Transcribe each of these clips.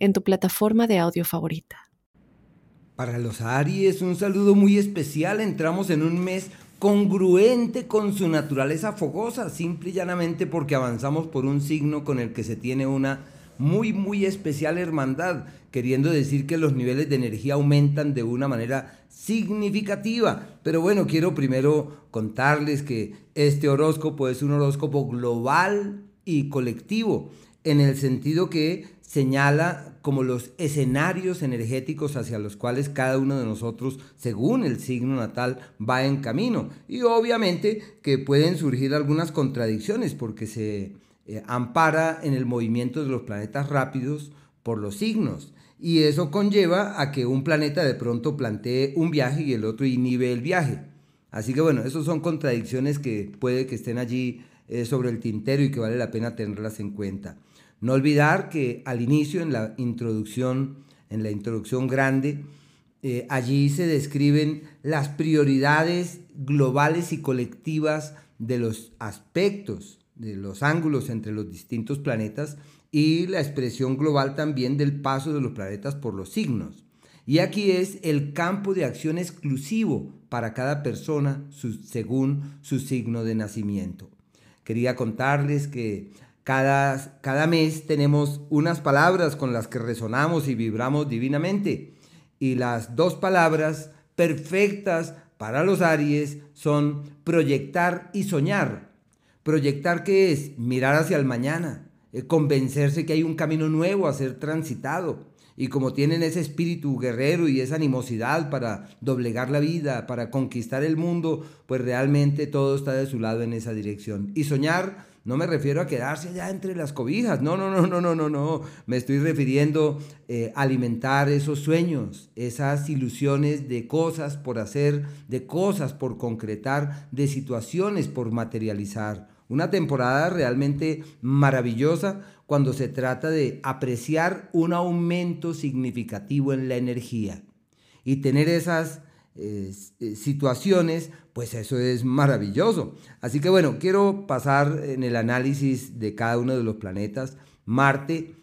en tu plataforma de audio favorita. Para los Aries, un saludo muy especial. Entramos en un mes congruente con su naturaleza fogosa, simple y llanamente porque avanzamos por un signo con el que se tiene una muy, muy especial hermandad, queriendo decir que los niveles de energía aumentan de una manera significativa. Pero bueno, quiero primero contarles que este horóscopo es un horóscopo global y colectivo, en el sentido que señala como los escenarios energéticos hacia los cuales cada uno de nosotros, según el signo natal, va en camino. Y obviamente que pueden surgir algunas contradicciones porque se eh, ampara en el movimiento de los planetas rápidos por los signos. Y eso conlleva a que un planeta de pronto plantee un viaje y el otro inhibe el viaje. Así que bueno, esas son contradicciones que puede que estén allí eh, sobre el tintero y que vale la pena tenerlas en cuenta. No olvidar que al inicio, en la introducción, en la introducción grande, eh, allí se describen las prioridades globales y colectivas de los aspectos, de los ángulos entre los distintos planetas y la expresión global también del paso de los planetas por los signos. Y aquí es el campo de acción exclusivo para cada persona según su signo de nacimiento. Quería contarles que cada, cada mes tenemos unas palabras con las que resonamos y vibramos divinamente. Y las dos palabras perfectas para los Aries son proyectar y soñar. Proyectar qué es mirar hacia el mañana, eh, convencerse que hay un camino nuevo a ser transitado. Y como tienen ese espíritu guerrero y esa animosidad para doblegar la vida, para conquistar el mundo, pues realmente todo está de su lado en esa dirección. Y soñar no me refiero a quedarse allá entre las cobijas. No, no, no, no, no, no, no. Me estoy refiriendo eh, a alimentar esos sueños, esas ilusiones de cosas por hacer, de cosas por concretar, de situaciones por materializar. Una temporada realmente maravillosa cuando se trata de apreciar un aumento significativo en la energía y tener esas eh, situaciones, pues eso es maravilloso. Así que bueno, quiero pasar en el análisis de cada uno de los planetas. Marte,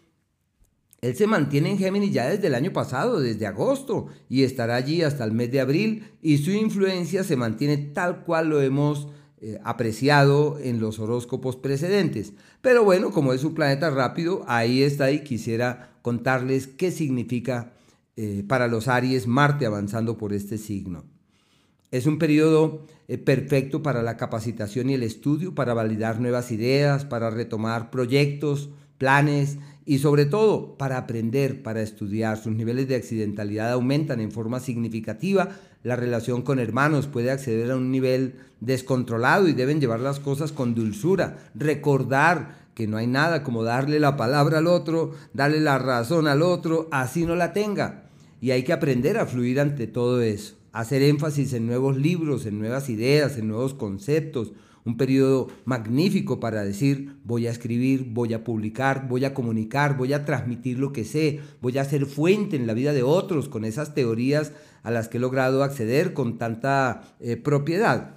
él se mantiene en Géminis ya desde el año pasado, desde agosto, y estará allí hasta el mes de abril, y su influencia se mantiene tal cual lo hemos eh, apreciado en los horóscopos precedentes. Pero bueno, como es un planeta rápido, ahí está y quisiera contarles qué significa eh, para los Aries Marte avanzando por este signo. Es un periodo eh, perfecto para la capacitación y el estudio, para validar nuevas ideas, para retomar proyectos, planes y sobre todo para aprender, para estudiar. Sus niveles de accidentalidad aumentan en forma significativa. La relación con hermanos puede acceder a un nivel descontrolado y deben llevar las cosas con dulzura. Recordar que no hay nada como darle la palabra al otro, darle la razón al otro, así no la tenga y hay que aprender a fluir ante todo eso, hacer énfasis en nuevos libros, en nuevas ideas, en nuevos conceptos, un periodo magnífico para decir voy a escribir, voy a publicar, voy a comunicar, voy a transmitir lo que sé, voy a ser fuente en la vida de otros con esas teorías a las que he logrado acceder con tanta eh, propiedad.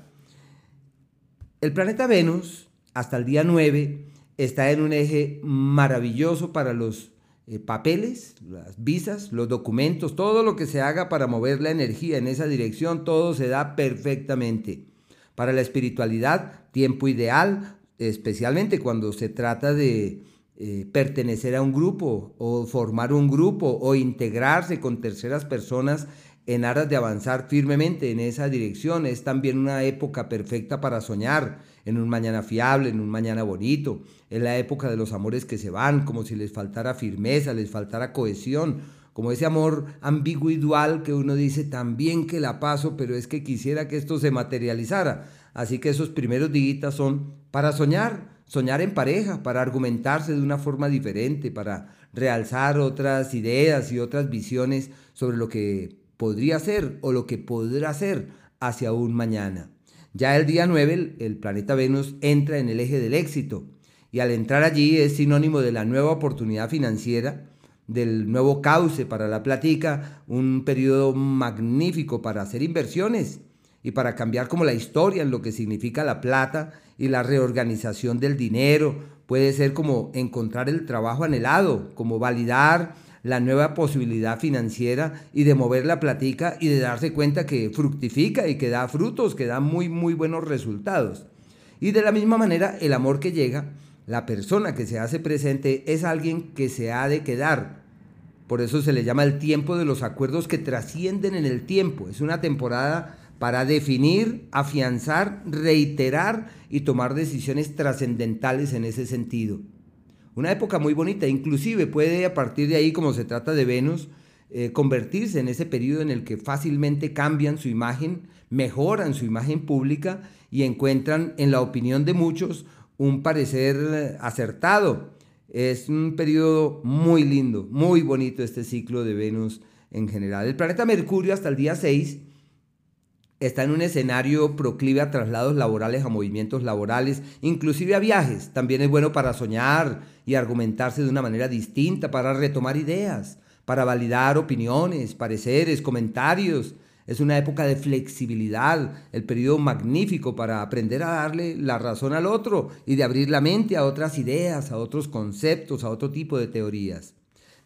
El planeta Venus, hasta el día 9, está en un eje maravilloso para los eh, papeles, las visas, los documentos, todo lo que se haga para mover la energía en esa dirección, todo se da perfectamente. Para la espiritualidad, tiempo ideal, especialmente cuando se trata de eh, pertenecer a un grupo o formar un grupo o integrarse con terceras personas en aras de avanzar firmemente en esa dirección. Es también una época perfecta para soñar en un mañana fiable, en un mañana bonito. Es la época de los amores que se van, como si les faltara firmeza, les faltara cohesión, como ese amor ambiguo dual que uno dice también que la paso, pero es que quisiera que esto se materializara. Así que esos primeros días son para soñar, soñar en pareja, para argumentarse de una forma diferente, para realzar otras ideas y otras visiones sobre lo que podría ser o lo que podrá ser hacia un mañana. Ya el día 9 el planeta Venus entra en el eje del éxito y al entrar allí es sinónimo de la nueva oportunidad financiera, del nuevo cauce para la platica, un periodo magnífico para hacer inversiones y para cambiar como la historia en lo que significa la plata y la reorganización del dinero. Puede ser como encontrar el trabajo anhelado, como validar la nueva posibilidad financiera y de mover la platica y de darse cuenta que fructifica y que da frutos, que da muy, muy buenos resultados. Y de la misma manera, el amor que llega, la persona que se hace presente es alguien que se ha de quedar. Por eso se le llama el tiempo de los acuerdos que trascienden en el tiempo. Es una temporada para definir, afianzar, reiterar y tomar decisiones trascendentales en ese sentido. Una época muy bonita, inclusive puede a partir de ahí, como se trata de Venus, eh, convertirse en ese periodo en el que fácilmente cambian su imagen, mejoran su imagen pública y encuentran en la opinión de muchos un parecer acertado. Es un periodo muy lindo, muy bonito este ciclo de Venus en general. El planeta Mercurio hasta el día 6 está en un escenario proclive a traslados laborales, a movimientos laborales, inclusive a viajes. También es bueno para soñar y argumentarse de una manera distinta, para retomar ideas, para validar opiniones, pareceres, comentarios. Es una época de flexibilidad, el periodo magnífico para aprender a darle la razón al otro y de abrir la mente a otras ideas, a otros conceptos, a otro tipo de teorías.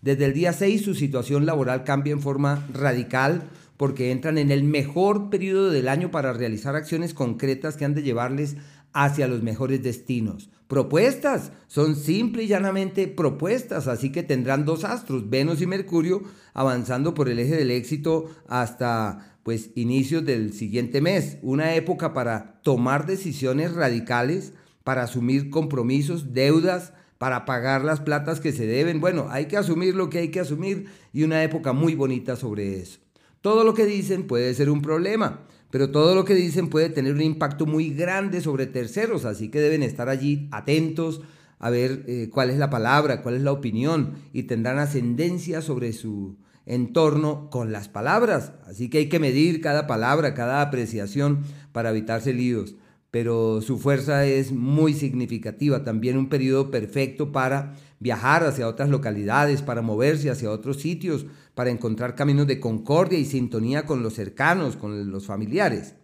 Desde el día 6 su situación laboral cambia en forma radical porque entran en el mejor periodo del año para realizar acciones concretas que han de llevarles hacia los mejores destinos. Propuestas, son simple y llanamente propuestas, así que tendrán dos astros, Venus y Mercurio, avanzando por el eje del éxito hasta pues inicios del siguiente mes, una época para tomar decisiones radicales, para asumir compromisos, deudas, para pagar las platas que se deben. Bueno, hay que asumir lo que hay que asumir y una época muy bonita sobre eso. Todo lo que dicen puede ser un problema, pero todo lo que dicen puede tener un impacto muy grande sobre terceros, así que deben estar allí atentos a ver eh, cuál es la palabra, cuál es la opinión y tendrán ascendencia sobre su entorno con las palabras. Así que hay que medir cada palabra, cada apreciación para evitarse líos. Pero su fuerza es muy significativa, también un periodo perfecto para viajar hacia otras localidades, para moverse hacia otros sitios, para encontrar caminos de concordia y sintonía con los cercanos, con los familiares.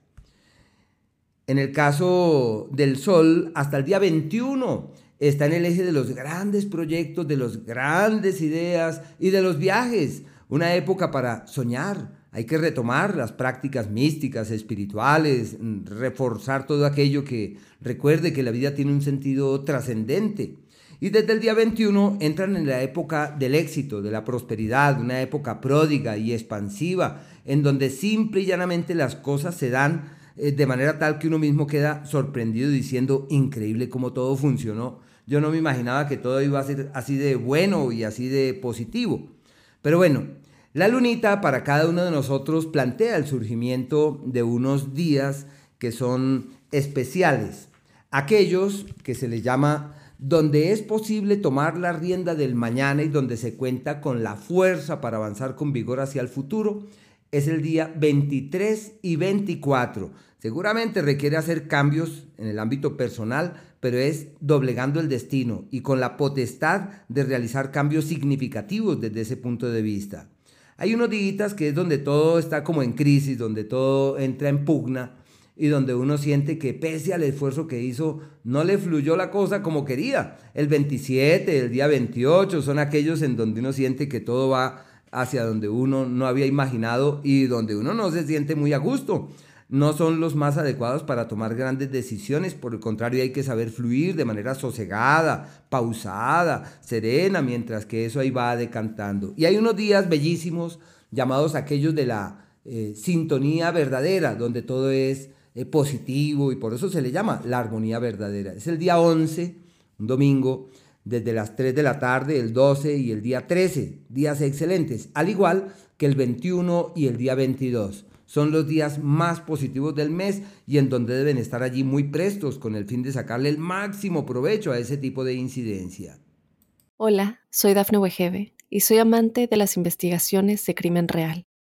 En el caso del Sol, hasta el día 21 está en el eje de los grandes proyectos, de las grandes ideas y de los viajes. Una época para soñar. Hay que retomar las prácticas místicas, espirituales, reforzar todo aquello que recuerde que la vida tiene un sentido trascendente. Y desde el día 21 entran en la época del éxito, de la prosperidad, una época pródiga y expansiva, en donde simple y llanamente las cosas se dan eh, de manera tal que uno mismo queda sorprendido diciendo, increíble cómo todo funcionó. Yo no me imaginaba que todo iba a ser así de bueno y así de positivo. Pero bueno, la lunita para cada uno de nosotros plantea el surgimiento de unos días que son especiales. Aquellos que se les llama donde es posible tomar la rienda del mañana y donde se cuenta con la fuerza para avanzar con vigor hacia el futuro, es el día 23 y 24. Seguramente requiere hacer cambios en el ámbito personal, pero es doblegando el destino y con la potestad de realizar cambios significativos desde ese punto de vista. Hay unos días que es donde todo está como en crisis, donde todo entra en pugna, y donde uno siente que pese al esfuerzo que hizo, no le fluyó la cosa como quería. El 27, el día 28 son aquellos en donde uno siente que todo va hacia donde uno no había imaginado y donde uno no se siente muy a gusto. No son los más adecuados para tomar grandes decisiones, por el contrario hay que saber fluir de manera sosegada, pausada, serena, mientras que eso ahí va decantando. Y hay unos días bellísimos llamados aquellos de la eh, sintonía verdadera, donde todo es positivo y por eso se le llama la armonía verdadera. Es el día 11, un domingo, desde las 3 de la tarde, el 12 y el día 13, días excelentes, al igual que el 21 y el día 22. Son los días más positivos del mes y en donde deben estar allí muy prestos con el fin de sacarle el máximo provecho a ese tipo de incidencia. Hola, soy Dafne Wegebe y soy amante de las investigaciones de crimen real.